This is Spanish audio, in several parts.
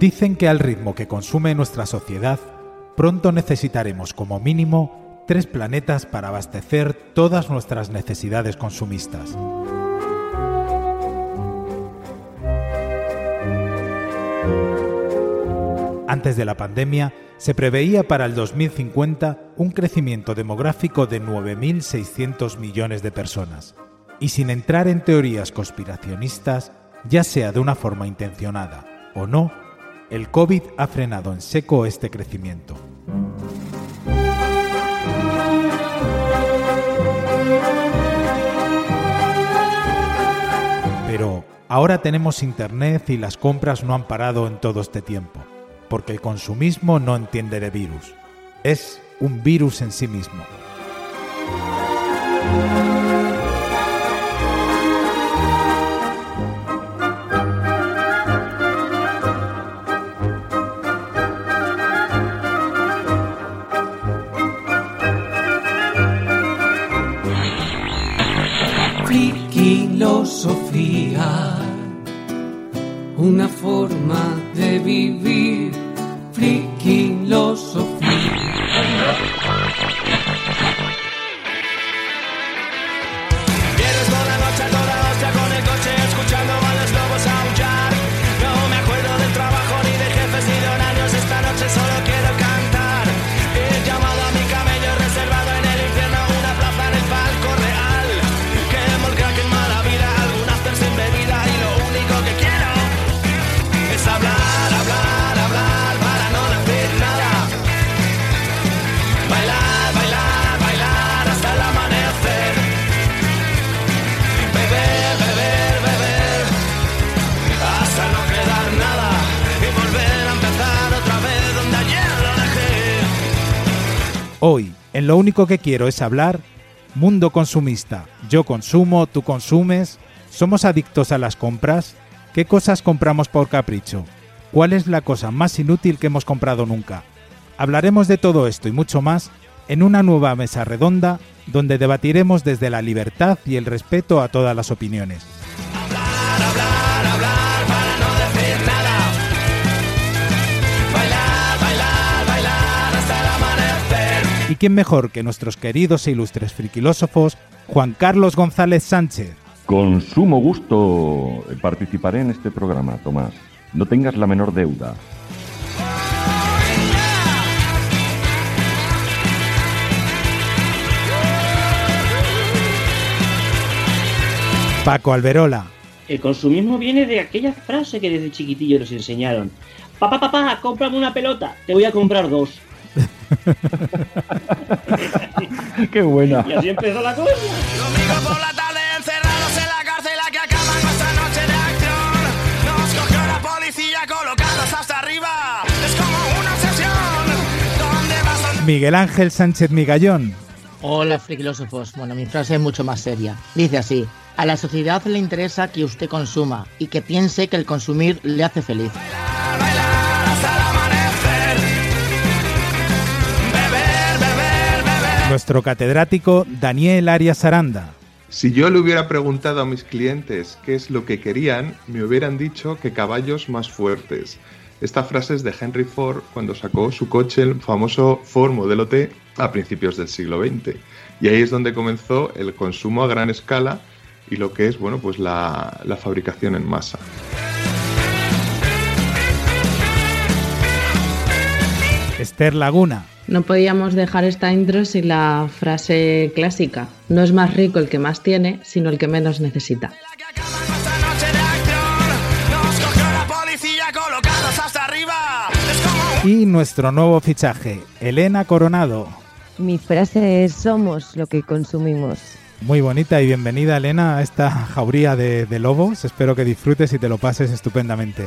Dicen que al ritmo que consume nuestra sociedad, pronto necesitaremos como mínimo tres planetas para abastecer todas nuestras necesidades consumistas. Antes de la pandemia, se preveía para el 2050 un crecimiento demográfico de 9.600 millones de personas. Y sin entrar en teorías conspiracionistas, ya sea de una forma intencionada o no, el COVID ha frenado en seco este crecimiento. Pero ahora tenemos Internet y las compras no han parado en todo este tiempo, porque el consumismo no entiende de virus. Es un virus en sí mismo. Forma de vivir, friquilosofía. Vienes Hoy, en lo único que quiero es hablar, mundo consumista. Yo consumo, tú consumes, somos adictos a las compras. ¿Qué cosas compramos por capricho? ¿Cuál es la cosa más inútil que hemos comprado nunca? Hablaremos de todo esto y mucho más en una nueva mesa redonda donde debatiremos desde la libertad y el respeto a todas las opiniones. ¿Y quién mejor que nuestros queridos e ilustres friquilósofos Juan Carlos González Sánchez, Con sumo gusto participaré en este programa, Tomás. No tengas la menor deuda. Paco Alberola, El consumismo viene de aquella frase que desde chiquitillo nos enseñaron. Papá, papá, cómprame una pelota, te voy a comprar dos. ¡Qué buena! Y así empezó la cosa. Domingo por la tarde encerrados en la cárcel a que acaba nuestra noche de acción. Nos cogió la policía colocados hasta arriba. Es como una obsesión. ¿Dónde vas? Miguel Ángel Sánchez Migallón, Hola, filósofos. Bueno, mi frase es mucho más seria. Dice así: A la sociedad le interesa que usted consuma y que piense que el consumir le hace feliz. Bailar nuestro catedrático Daniel Arias Aranda, Si yo le hubiera preguntado a mis clientes qué es lo que querían, me hubieran dicho que caballos más fuertes. Esta frase es de Henry Ford cuando sacó su coche, el famoso Ford Modelo T, a principios del siglo XX. Y ahí es donde comenzó el consumo a gran escala y lo que es, bueno, pues la, la fabricación en masa. Esther Laguna, No podíamos dejar esta intro sin la frase clásica. No es más rico el que más tiene, sino el que menos necesita. Y nuestro nuevo fichaje, Elena Coronado. Mi frase es somos lo que consumimos. Muy bonita y bienvenida Elena a esta jauría de, de lobos. Espero que disfrutes y te lo pases estupendamente.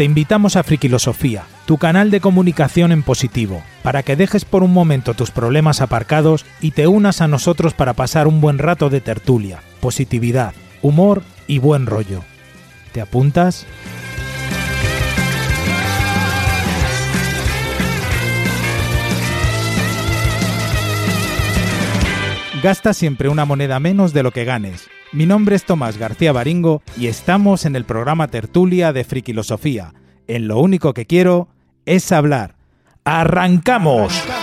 Te invitamos a Frikilosofía, tu canal de comunicación en positivo, para que dejes por un momento tus problemas aparcados y te unas a nosotros para pasar un buen rato de tertulia, positividad, humor y buen rollo. ¿Te apuntas? Gasta siempre una moneda menos de lo que ganes. Mi nombre es Tomás García Baringo y estamos en el programa Tertulia de Frikilosofía. En lo único que quiero es hablar. ¡Arrancamos! I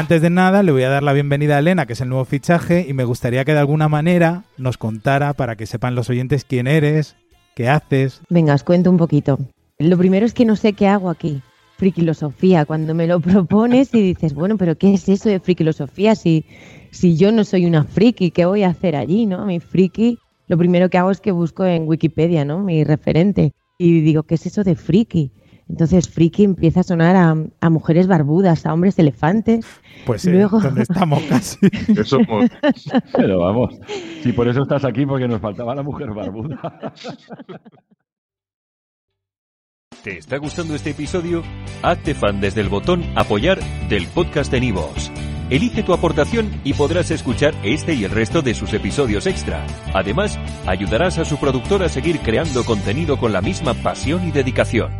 Antes de nada, le voy a dar la bienvenida a Elena, que es el nuevo fichaje, y me gustaría que de alguna manera nos contara para que sepan los oyentes quién eres, qué haces. Venga, os cuento un poquito. Lo primero es que no sé qué hago aquí. Frikilosofía, cuando me lo propones y dices, bueno, pero ¿qué es eso de frikilosofía? Si, si yo no soy una friki, ¿qué voy a hacer allí, no? Mi friki, lo primero que hago es que busco en Wikipedia, ¿no? Mi referente. Y digo, ¿qué es eso de friki? Entonces, friki empieza a sonar a, a mujeres barbudas, a hombres elefantes. Pues eh, Luego- donde estamos casi. Somos. Pero vamos, si por eso estás aquí, porque nos faltaba la mujer barbuda. ¿Te está gustando este episodio? Hazte fan desde el botón Apoyar del podcast de Nivos. Elige tu aportación y podrás escuchar este y el resto de sus episodios extra. Además, ayudarás a su productor a seguir creando contenido con la misma pasión y dedicación.